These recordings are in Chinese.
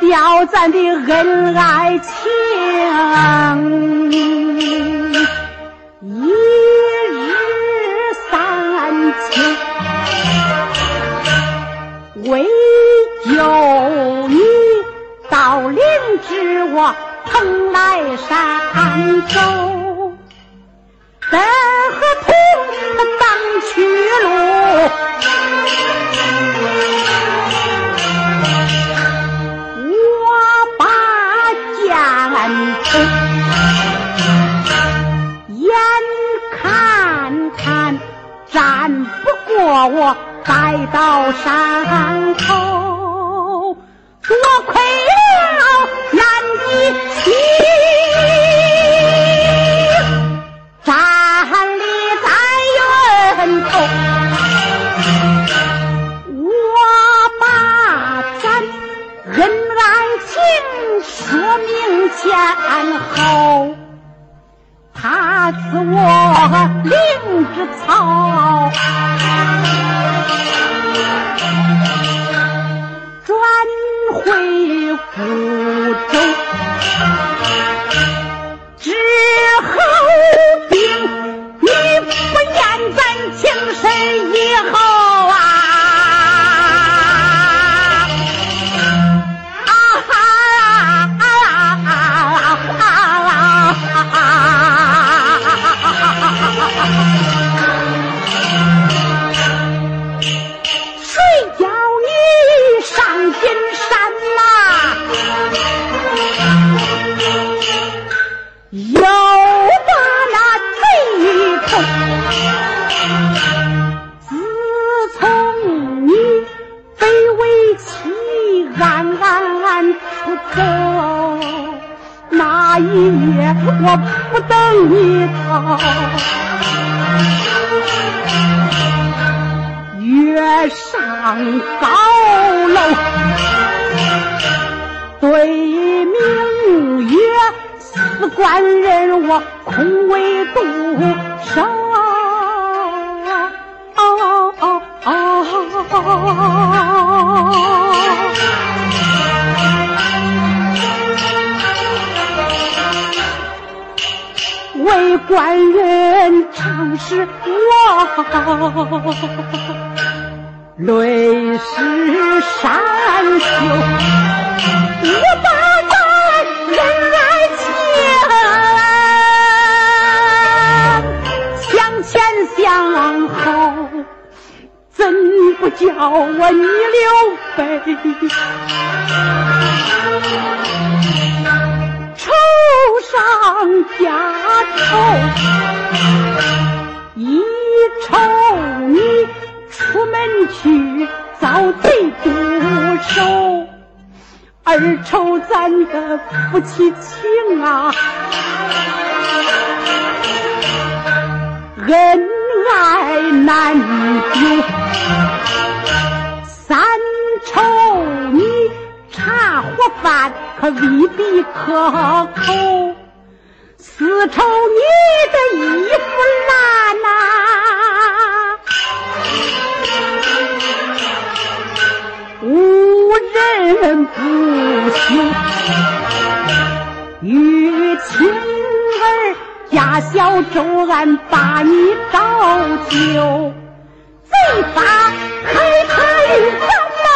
吊咱的恩爱情。一日三餐，唯有你到灵知我蓬莱山州，待到山头多亏上高楼，对明月，四官人我空为独守。为官人常是我，泪湿衫袖，我把咱恩爱情向前向后，怎不叫我逆流悲？二愁咱的夫妻情啊，恩爱难久，三愁你茶和饭可未必可口。四愁你的衣服烂呐，人不休。玉清儿家小周安把你照救，贼把害他运走了，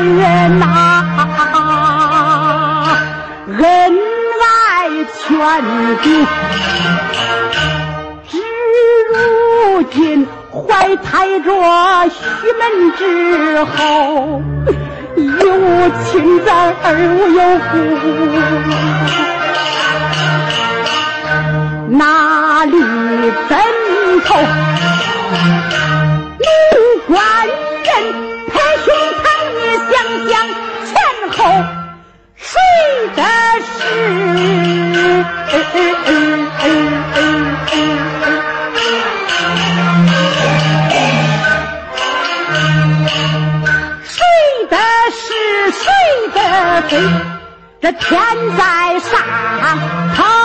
人呐，恩爱全丢，至如今怀胎着须门之后，有亲在而无有父，哪里枕头？谁的是谁的非？这天在上头。